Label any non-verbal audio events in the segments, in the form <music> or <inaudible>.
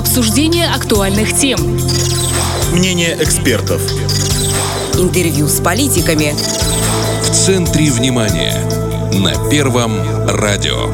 Обсуждение актуальных тем. Мнение экспертов. Интервью с политиками. В центре внимания. На Первом радио.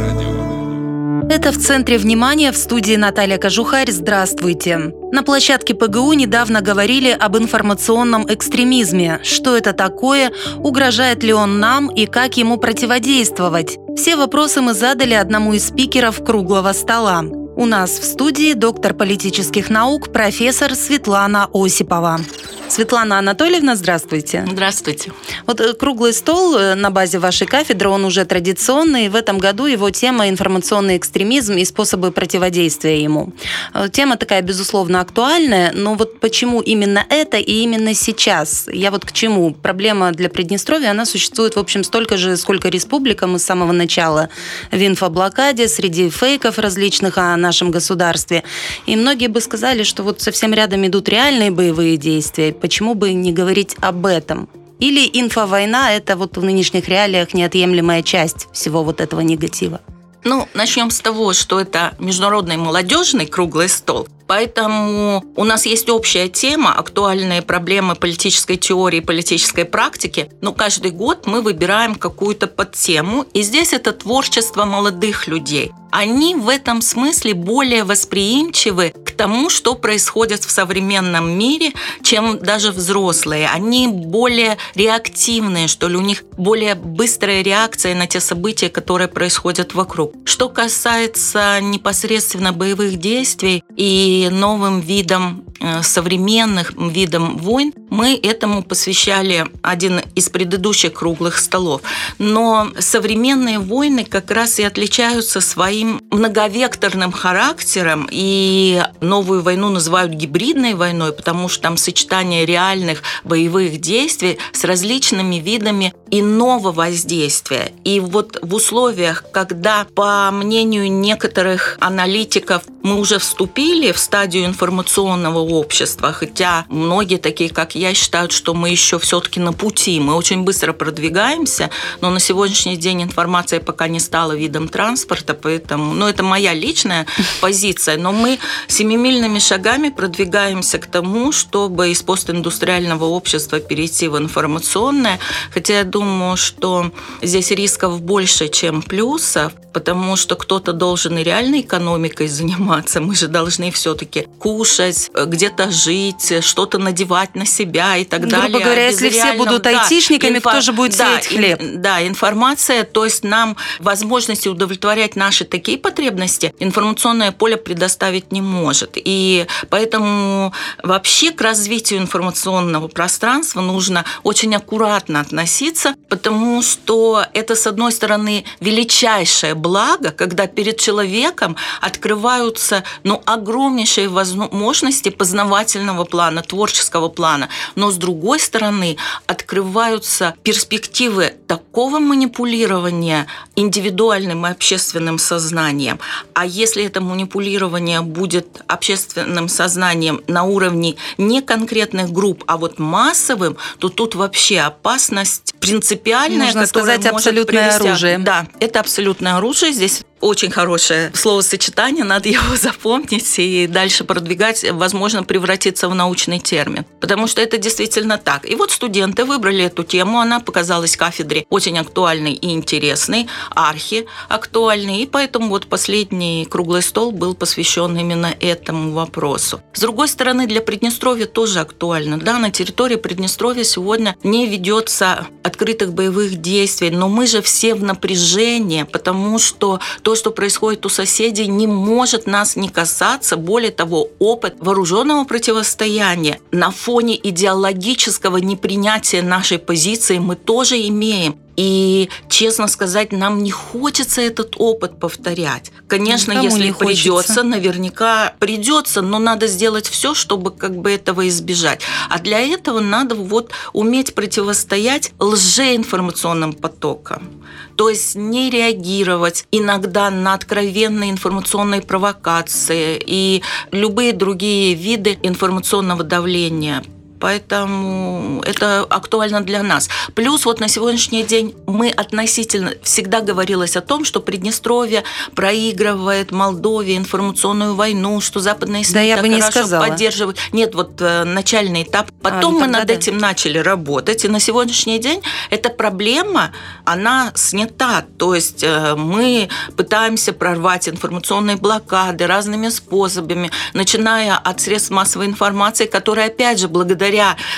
Это в центре внимания в студии Наталья Кожухарь. Здравствуйте. На площадке ПГУ недавно говорили об информационном экстремизме. Что это такое, угрожает ли он нам и как ему противодействовать? Все вопросы мы задали одному из спикеров круглого стола. У нас в студии доктор политических наук, профессор Светлана Осипова. Светлана Анатольевна, здравствуйте. Здравствуйте. Вот э, круглый стол э, на базе вашей кафедры, он уже традиционный. В этом году его тема информационный экстремизм и способы противодействия ему. Э, тема такая, безусловно, актуальная, но вот почему именно это и именно сейчас? Я вот к чему? Проблема для Приднестровья, она существует, в общем, столько же, сколько республика. Мы с самого начала в инфоблокаде, среди фейков различных о нашем государстве. И многие бы сказали, что вот совсем рядом идут реальные боевые действия, почему бы не говорить об этом? Или инфовойна – это вот в нынешних реалиях неотъемлемая часть всего вот этого негатива? Ну, начнем с того, что это международный молодежный круглый стол. Поэтому у нас есть общая тема, актуальные проблемы политической теории, политической практики. Но каждый год мы выбираем какую-то подтему. И здесь это творчество молодых людей. Они в этом смысле более восприимчивы тому, что происходит в современном мире, чем даже взрослые. Они более реактивные, что ли, у них более быстрая реакция на те события, которые происходят вокруг. Что касается непосредственно боевых действий и новым видом Э, современных видам войн, мы этому посвящали один из предыдущих круглых столов. Но современные войны как раз и отличаются своим многовекторным характером, и новую войну называют гибридной войной, потому что там сочетание реальных боевых действий с различными видами иного воздействия. И вот в условиях, когда, по мнению некоторых аналитиков, мы уже вступили в стадию информационного общества, хотя многие такие, как я, считают, что мы еще все-таки на пути, мы очень быстро продвигаемся, но на сегодняшний день информация пока не стала видом транспорта, поэтому, ну, это моя личная <laughs> позиция, но мы семимильными шагами продвигаемся к тому, чтобы из постиндустриального общества перейти в информационное, хотя я думаю, что здесь рисков больше, чем плюсов, потому что кто-то должен и реальной экономикой заниматься. Мы же должны все-таки кушать, где-то жить, что-то надевать на себя и так Грубо далее. Грубо говоря, если все будут да, айтишниками, инфо... кто же будет да, сеять хлеб? Ин, да, информация, то есть нам возможности удовлетворять наши такие потребности информационное поле предоставить не может. И поэтому вообще к развитию информационного пространства нужно очень аккуратно относиться, потому что это, с одной стороны, величайшее благо, когда перед человеком открываются ну, огромнейшие возможности познавательного плана, творческого плана. Но с другой стороны, открываются перспективы такого манипулирования индивидуальным и общественным сознанием. А если это манипулирование будет общественным сознанием на уровне не конкретных групп, а вот массовым, то тут вообще опасность принципиальная, Можно сказать, абсолютное оружие. Да, это абсолютное оружие. Здесь очень хорошее словосочетание, надо его <laughs> запомнить и дальше продвигать, возможно, превратиться в научный термин. Потому что это действительно так. И вот студенты выбрали эту тему, она показалась кафедре очень актуальной и интересной, архи актуальной, и поэтому вот последний круглый стол был посвящен именно этому вопросу. С другой стороны, для Приднестровья тоже актуально. Да, на территории Приднестровья сегодня не ведется открытых боевых действий, но мы же все в напряжении, потому что то, что происходит у соседей, не может нас не касаться. Более того, опыт вооруженного противостояния на фоне идеологического непринятия нашей позиции мы тоже имеем. И, честно сказать, нам не хочется этот опыт повторять. Конечно, Никому если придется, наверняка придется, но надо сделать все, чтобы как бы этого избежать. А для этого надо вот уметь противостоять лжеинформационным потокам. То есть не реагировать иногда на откровенные информационные провокации и любые другие виды информационного давления Поэтому это актуально для нас. Плюс вот на сегодняшний день мы относительно всегда говорилось о том, что Приднестровье проигрывает Молдове информационную войну, что западные СМИ да, я бы не сказала. поддерживают. Нет, вот э, начальный этап. Потом А, мы над да. этим начали работать, и на сегодняшний день эта проблема, она снята. То есть э, мы пытаемся прорвать информационные блокады разными способами, начиная от средств массовой информации, которые, опять же, благодаря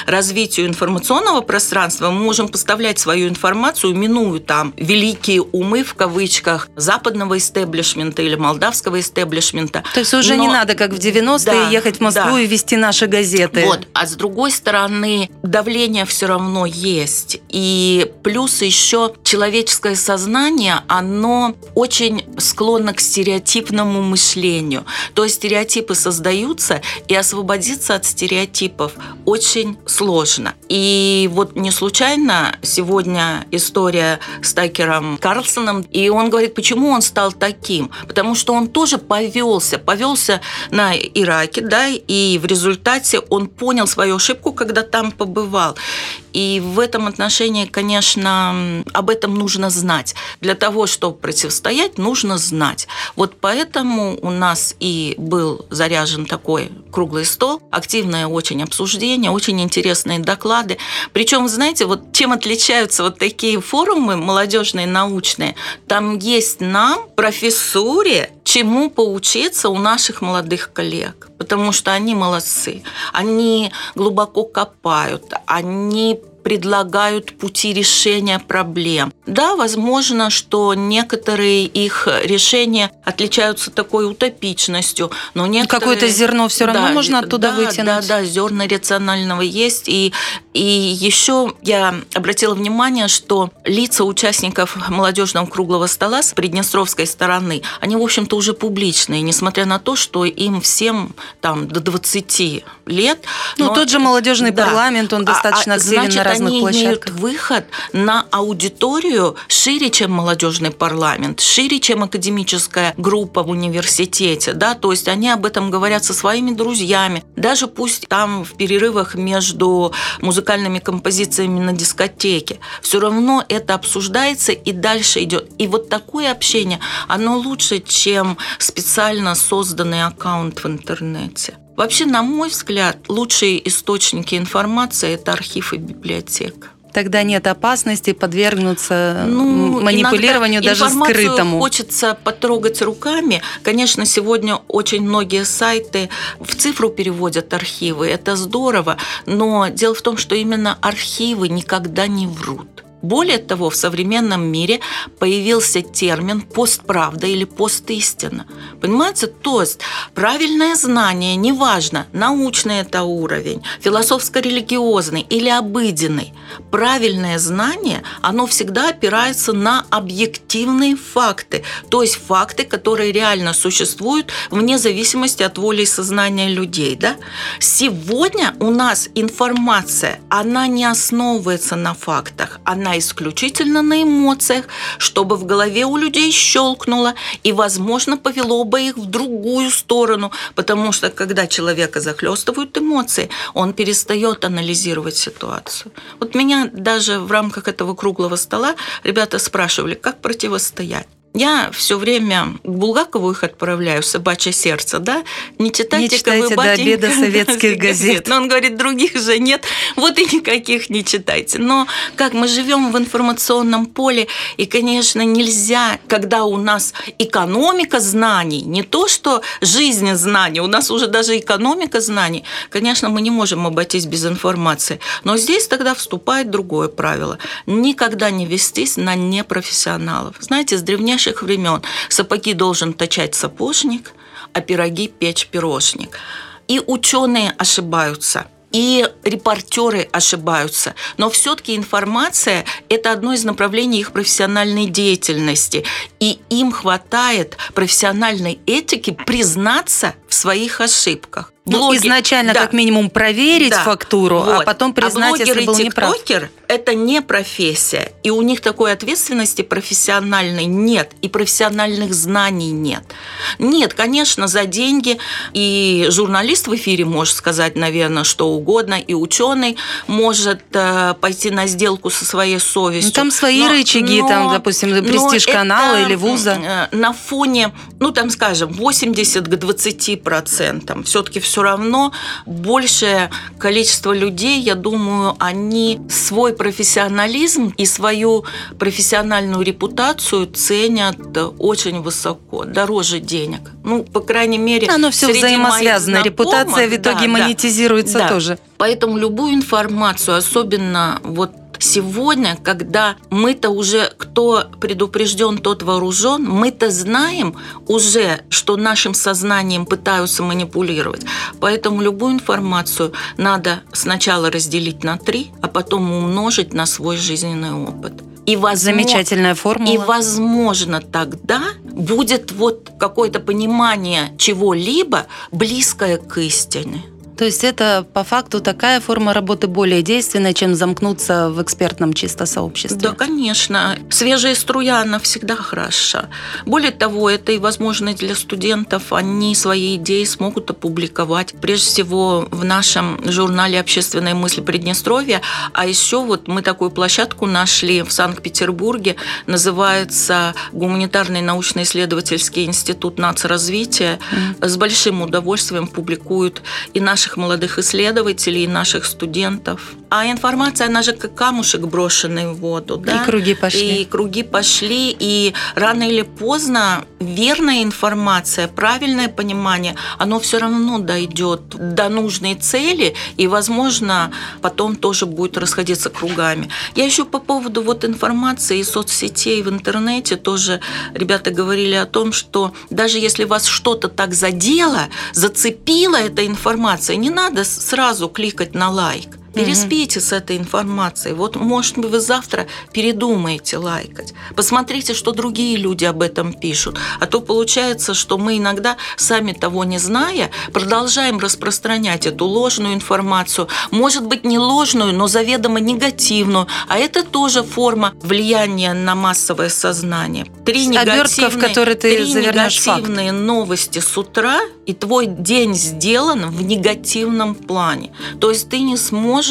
развитию информационного пространства мы можем поставлять свою информацию, минуя там великие умы в кавычках западного истеблишмента или молдавского истеблишмента. То есть уже не Но- надо, как в 90-е, Да, ехать в Москву да. и вести наши газеты. Вот. А с другой стороны, давление все равно есть. И плюс еще человеческое сознание, оно очень склонно к стереотипному мышлению. То есть стереотипы создаются, и освободиться от стереотипов очень сложно. И вот не случайно сегодня история с Такером Карлсоном, и он говорит, почему он стал таким? Потому что он тоже повелся, повелся на Ираке, да, и в результате он понял свою ошибку, когда там побывал. И в этом отношении, конечно, об этом нужно знать. Для того, чтобы противостоять, нужно знать. Вот поэтому у нас и был заряжен такой круглый стол, активное очень обсуждение, очень интересные доклады. Причем, знаете, вот чем отличаются вот такие форумы молодежные, научные, там есть нам, профессуре, чему поучиться у наших молодых коллег. Потому что они молодцы, они глубоко копают, они предлагают пути решения проблем. Да, возможно, что некоторые их решения отличаются такой утопичностью, но некоторые... Какое-то зерно всё равно можно оттуда да, вытянуть. Да, да, зерна рационального есть. И, и еще я обратила внимание, что лица участников молодежного круглого стола с приднестровской стороны, они, в общем-то, уже публичные, несмотря на то, что им всем там до 20 лет. Ну, Но- тот же молодежный парламент, он А- достаточно а, на значит, разных они площадках. имеют выход на аудиторию шире, чем молодежный парламент, шире, чем академическая группа в университете, да, то есть они об этом говорят со своими друзьями, даже пусть там в перерывах между музыкальными композициями на дискотеке, все равно это обсуждается и дальше идет. И вот такое общение, оно лучше, чем специально созданный аккаунт в интернете. Вообще, на мой взгляд, лучшие источники информации – это архив и библиотека. Тогда нет опасности подвергнуться Ну, манипулированию даже скрытому. хочется потрогать руками. Конечно, сегодня очень многие сайты в цифру переводят архивы. Это здорово. Но дело в том, что именно архивы никогда не врут. Более того, в современном мире появился термин постправда или постистина. Понимаете? То есть правильное знание, неважно, научный это уровень, философско-религиозный или обыденный, правильное знание, оно всегда опирается на объективные факты, то есть факты, которые реально существуют вне зависимости от воли и сознания людей. Да? Сегодня у нас информация, она не основывается на фактах, она исключительно на эмоциях, чтобы в голове у людей щелкнуло и, возможно, повело бы их в другую сторону, потому что когда человека захлестывают эмоции, он перестает анализировать ситуацию. Вот меня даже в рамках этого круглого стола ребята спрашивали, как противостоять. Я все время к Булгакову их отправляю, собачье сердце, да? Не читайте, Не читайте до обеда <laughs> советских <laughs> газет. Но он говорит, других же нет, вот и никаких не читайте. Но как мы живем в информационном поле, и, конечно, нельзя, когда у нас экономика знаний, не то что жизнь знаний, у нас уже даже экономика знаний, конечно, мы не можем обойтись без информации. Но здесь тогда вступает другое правило. Никогда не вестись на непрофессионалов. Знаете, с древнейших времен сапоги должен точать сапожник, а пироги печь пирожник. И ученые ошибаются – и репортеры ошибаются. Но все-таки информация – это одно из направлений их профессиональной деятельности. И им хватает профессиональной этики признаться в своих ошибках. Ну, изначально да. как минимум проверить Да. фактуру, а Вот. потом признать, а блогер если и был неправ. тиктокер – это не профессия. И у них такой ответственности профессиональной нет. И профессиональных знаний нет. Нет, конечно, за деньги и журналист в эфире может сказать, наверное, что угодно, и ученый может э, пойти на сделку со своей совестью. Ну, там свои рычаги, там, допустим, но престиж канала это, или вуза. э, На фоне, ну, там, скажем, 80 к 20 процентам. Все-таки все равно большее количество людей, я думаю, они свой профессионализм и свою профессиональную репутацию ценят э, очень высоко, дороже денег. Ну, по крайней мере, Оно все взаимосвязано. Репутация в итоге да. монетизируется Да. тоже. Поэтому любую информацию, особенно вот сегодня, когда мы-то уже, кто предупрежден, тот вооружен, мы-то знаем уже, что нашим сознанием пытаются манипулировать. Поэтому любую информацию надо сначала разделить на три, а потом умножить на свой жизненный опыт. И возможно, Замечательная формула. и, возможно, тогда будет вот какое-то понимание чего-либо близкое к истине. То есть это по факту такая форма работы более действенная, чем замкнуться в экспертном чисто сообществе. Да, конечно. Свежая струя, она всегда хороша. Более того, это и возможность для студентов. Они свои идеи смогут опубликовать. Прежде всего, в нашем журнале «Общественная мысль Приднестровья». А еще вот мы такую площадку нашли в Санкт-Петербурге. Называется Гуманитарный научно-исследовательский институт нацразвития. С большим удовольствием публикуют и наших молодых исследователей, и наших студентов. А информация, она же как камушек, брошенный в воду. Да? И круги пошли. И круги пошли, и рано или поздно верная информация, правильное понимание, оно все равно дойдет до нужной цели, и, возможно, потом тоже будет расходиться кругами. Я еще по поводу вот информации и соцсетей в интернете тоже ребята говорили о том, что даже если вас что-то так задело, зацепила эта информация, не надо сразу кликать на лайк. Переспите с этой информацией. Вот, может быть, вы завтра передумаете лайкать. Посмотрите, что другие люди об этом пишут. А то получается, что мы иногда, сами того не зная, продолжаем распространять эту ложную информацию. Может быть, не ложную, но заведомо негативную. А это тоже форма влияния на массовое сознание. Три Обертка, в негативные- которой ты три завернешь факт. негативные новости с утра, и твой день сделан в негативном плане. То есть ты не сможешь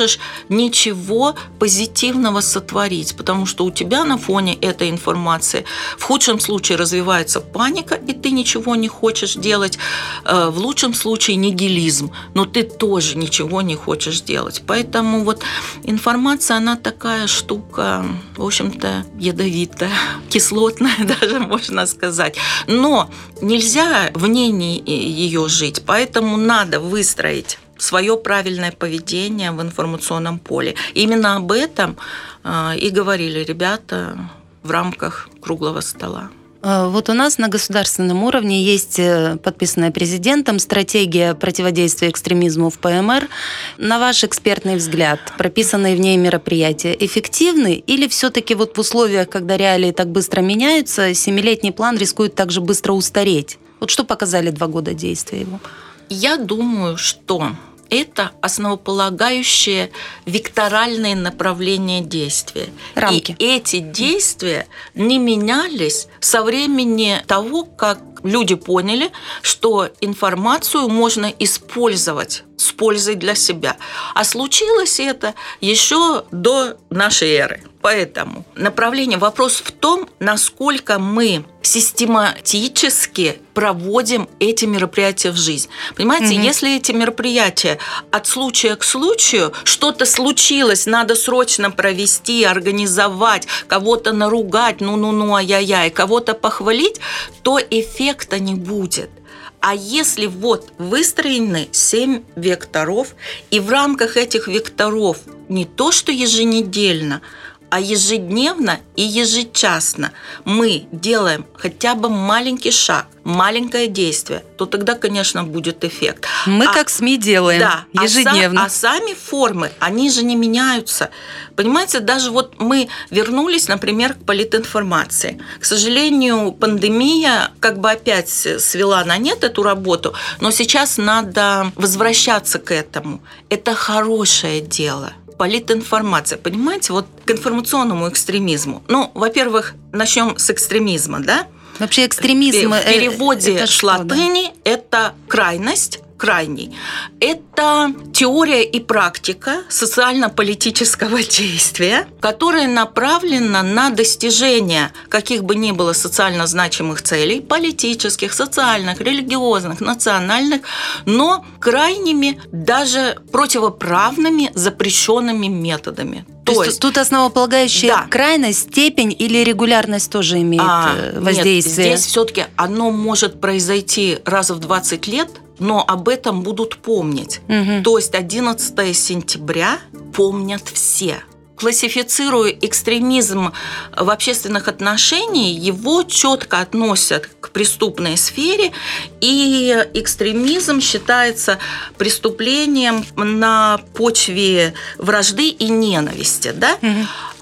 ничего позитивного сотворить, потому что у тебя на фоне этой информации в худшем случае развивается паника, и ты ничего не хочешь делать, Э, в лучшем случае нигилизм, но ты тоже ничего не хочешь делать. Поэтому вот информация, она такая штука, в общем-то, ядовитая, <laughs> кислотная <laughs> даже, можно сказать. Но нельзя в ней не- ее жить, поэтому надо выстроить свое правильное поведение в информационном поле. Именно об этом э, и говорили ребята в рамках круглого стола. Э, Вот у нас на государственном уровне есть э, подписанная президентом стратегия противодействия экстремизму в ПМР. На ваш экспертный взгляд, прописанные в ней мероприятия эффективны или все-таки вот в условиях, когда реалии так быстро меняются, семилетний план рискует также быстро устареть? Вот что показали два года действия его? Я думаю, что это основополагающее векторальное направление действия. Рамки. И эти действия не менялись со времени того, как люди поняли, что информацию можно использовать с пользой для себя. А случилось это еще до нашей эры. Поэтому направление, вопрос в том, насколько мы систематически проводим эти мероприятия в жизнь. Понимаете, Мгм. если эти мероприятия от случая к случаю, что-то случилось, надо срочно провести, организовать, кого-то наругать, ну-ну-ну, ай-яй-яй, кого-то похвалить, то эффекта не будет. А если вот выстроены семь векторов, и в рамках этих векторов не то, что еженедельно, а ежедневно и ежечасно мы делаем хотя бы маленький шаг, маленькое действие, то тогда, конечно, будет эффект. Мы а, как СМИ делаем да, ежедневно. А, са, а сами формы, они же не меняются. Понимаете, даже вот мы вернулись, например, к политинформации. К сожалению, пандемия как бы опять свела на нет эту работу, но сейчас надо возвращаться к этому. Это хорошее дело политинформация. Понимаете, вот к информационному экстремизму. Ну, во-первых, начнем с экстремизма, да? Вообще экстремизм... В переводе это латыни да? это крайность, крайний. Это теория и практика социально-политического действия, которая направлена на достижение каких бы ни было социально значимых целей, политических, социальных, религиозных, национальных, но крайними, даже противоправными, запрещенными методами. То, То есть тут основополагающая да. крайность, степень или регулярность тоже имеет а, э, воздействие? Нет, здесь все-таки оно может произойти раз в 20 лет, но об этом будут помнить. Угу. То есть 11 сентября помнят все классифицируя экстремизм в общественных отношениях, его четко относят к преступной сфере, и экстремизм считается преступлением на почве вражды и ненависти. Да?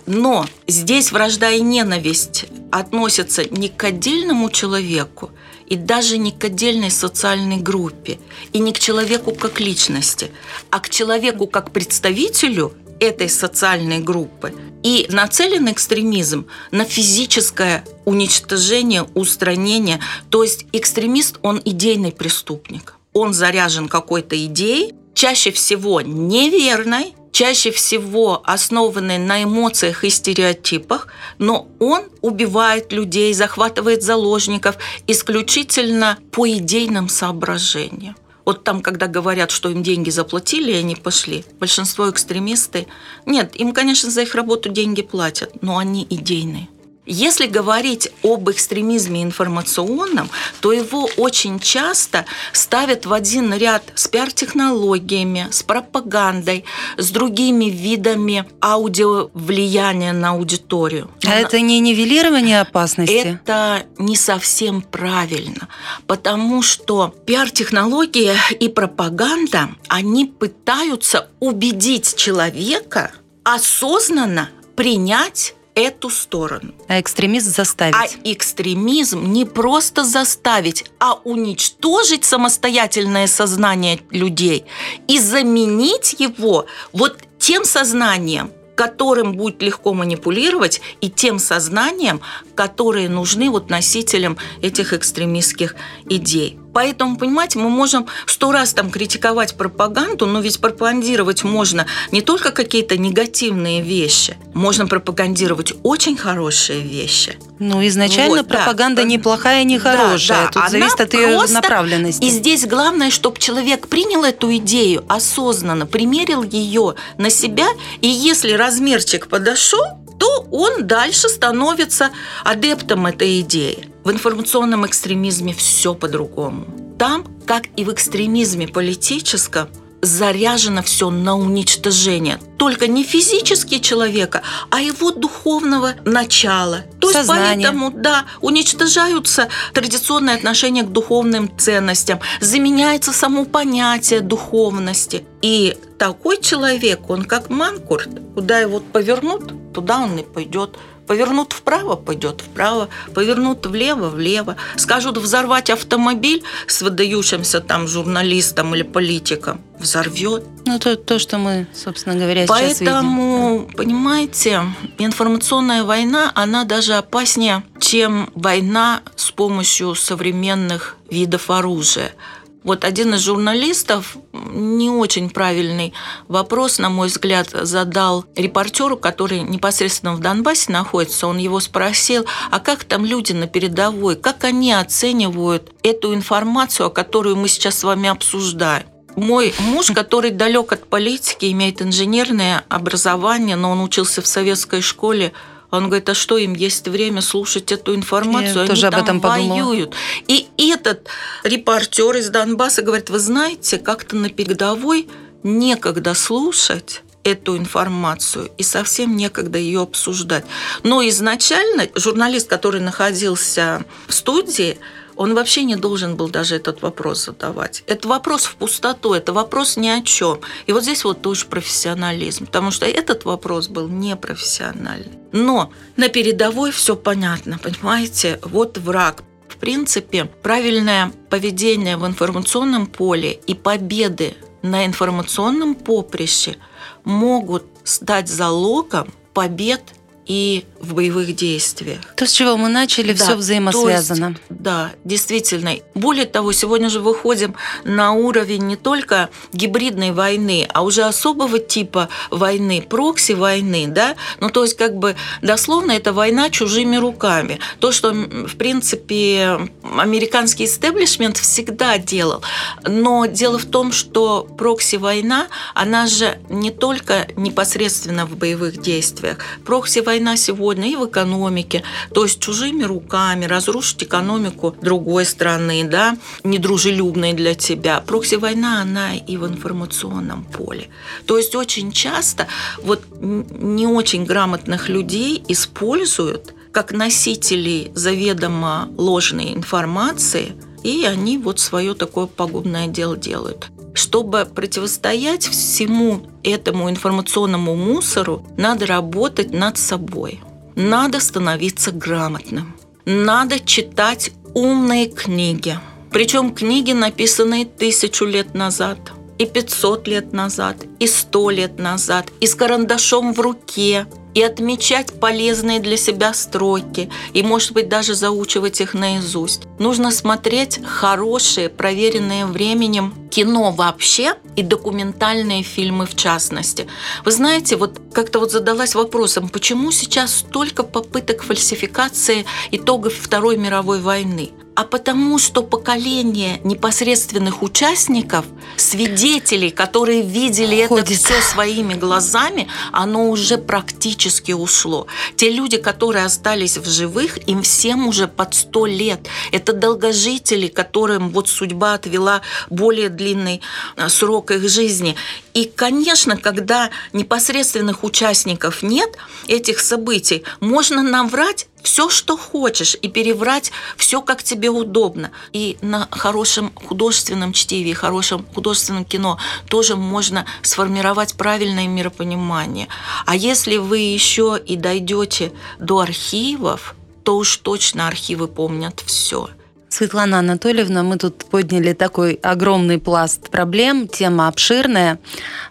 Но здесь вражда и ненависть относятся не к отдельному человеку, и даже не к отдельной социальной группе, и не к человеку как личности, а к человеку как представителю этой социальной группы. И нацелен экстремизм на физическое уничтожение, устранение. То есть экстремист, он идейный преступник. Он заряжен какой-то идеей, чаще всего неверной, чаще всего основанный на эмоциях и стереотипах, но он убивает людей, захватывает заложников исключительно по идейным соображениям. Вот там, когда говорят, что им деньги заплатили, и они пошли, большинство экстремисты... Нет, им, конечно, за их работу деньги платят, но они идейные. Если говорить об экстремизме информационном, то его очень часто ставят в один ряд с пиар-технологиями, с пропагандой, с другими видами аудиовлияния на аудиторию. А Но это не нивелирование опасности? Это не совсем правильно, потому что пиар-технология и пропаганда, они пытаются убедить человека осознанно принять эту сторону. А экстремизм заставить. А экстремизм не просто заставить, а уничтожить самостоятельное сознание людей и заменить его вот тем сознанием, которым будет легко манипулировать, и тем сознанием, которые нужны вот носителям этих экстремистских идей. Поэтому, понимаете, мы можем сто раз там критиковать пропаганду, но ведь пропагандировать можно не только какие-то негативные вещи, можно пропагандировать очень хорошие вещи. Ну, изначально вот, пропаганда да. неплохая, не хорошая. Да, да. Тут Она зависит от ее направленности. И здесь главное, чтобы человек принял эту идею осознанно, примерил ее на себя, и если размерчик подошел, то он дальше становится адептом этой идеи. В информационном экстремизме все по-другому. Там, как и в экстремизме политическом, заряжено все на уничтожение. Только не физически человека, а его духовного начала. То есть поэтому, да, уничтожаются традиционные отношения к духовным ценностям, заменяется само понятие духовности. И такой человек, он как манкурт, куда его повернут, туда он и пойдет. Повернут вправо, пойдет вправо, повернут влево, влево. Скажут взорвать автомобиль с выдающимся там журналистом или политиком, взорвет. Ну, то, то что мы, собственно говоря, Поэтому, сейчас. Поэтому, понимаете, информационная война, она даже опаснее, чем война с помощью современных видов оружия. Вот один из журналистов не очень правильный вопрос, на мой взгляд, задал репортеру, который непосредственно в Донбассе находится. Он его спросил, а как там люди на передовой, как они оценивают эту информацию, которую мы сейчас с вами обсуждаем? Мой муж, который далек от политики, имеет инженерное образование, но он учился в советской школе, он говорит, а что им есть время слушать эту информацию? Я Они тоже об этом воюют. Подумала. И этот репортер из Донбасса говорит, вы знаете, как-то на передовой некогда слушать эту информацию и совсем некогда ее обсуждать. Но изначально журналист, который находился в студии, он вообще не должен был даже этот вопрос задавать. Это вопрос в пустоту, это вопрос ни о чем. И вот здесь вот тоже профессионализм, потому что этот вопрос был непрофессиональный. Но на передовой все понятно, понимаете? Вот враг. В принципе, правильное поведение в информационном поле и победы на информационном поприще могут стать залогом побед и в боевых действиях. То, с чего мы начали, да, все взаимосвязано. Есть, да, действительно. Более того, сегодня же выходим на уровень не только гибридной войны, а уже особого типа войны, прокси-войны, да, ну то есть как бы дословно это война чужими руками. То, что, в принципе, американский истеблишмент всегда делал. Но дело в том, что прокси-война, она же не только непосредственно в боевых действиях. Прокси-война сегодня сегодня и в экономике. То есть чужими руками разрушить экономику другой страны, да, недружелюбной для тебя. Прокси-война, она и в информационном поле. То есть очень часто вот не очень грамотных людей используют как носителей заведомо ложной информации, и они вот свое такое пагубное дело делают. Чтобы противостоять всему этому информационному мусору, надо работать над собой надо становиться грамотным. Надо читать умные книги. Причем книги, написанные тысячу лет назад, и 500 лет назад, и 100 лет назад, и с карандашом в руке, и отмечать полезные для себя строки, и, может быть, даже заучивать их наизусть. Нужно смотреть хорошие, проверенные временем кино вообще и документальные фильмы в частности. Вы знаете, вот как-то вот задалась вопросом, почему сейчас столько попыток фальсификации итогов Второй мировой войны? А потому что поколение непосредственных участников, свидетелей, которые видели Ходит. это все своими глазами, оно уже практически ушло. Те люди, которые остались в живых, им всем уже под сто лет. Это долгожители, которым вот судьба отвела более длинный э, срок их жизни. И, конечно, когда непосредственных участников нет этих событий, можно наврать все, что хочешь, и переврать все, как тебе удобно. И на хорошем художественном чтиве, хорошем художественном кино тоже можно сформировать правильное миропонимание. А если вы еще и дойдете до архивов, то уж точно архивы помнят все. Светлана Анатольевна, мы тут подняли такой огромный пласт проблем, тема обширная,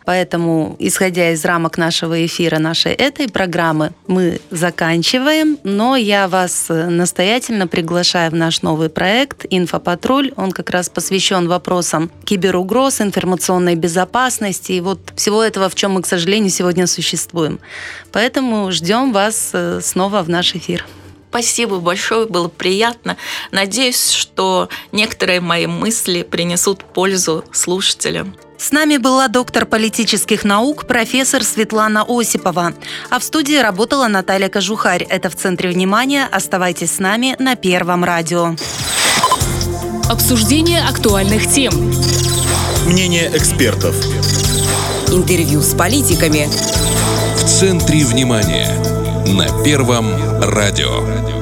поэтому, исходя из рамок нашего эфира, нашей этой программы, мы заканчиваем, но я вас настоятельно приглашаю в наш новый проект «Инфопатруль». Он как раз посвящен вопросам киберугроз, информационной безопасности и вот всего этого, в чем мы, к сожалению, сегодня существуем. Поэтому ждем вас э, снова в наш эфир. Спасибо большое, было приятно. Надеюсь, что некоторые мои мысли принесут пользу слушателям. С нами была доктор политических наук, профессор Светлана Осипова. А в студии работала Наталья Кожухарь. Это в центре внимания. Оставайтесь с нами на Первом радио. Обсуждение актуальных тем. Мнение экспертов. Интервью с политиками. В центре внимания. На Первом радио.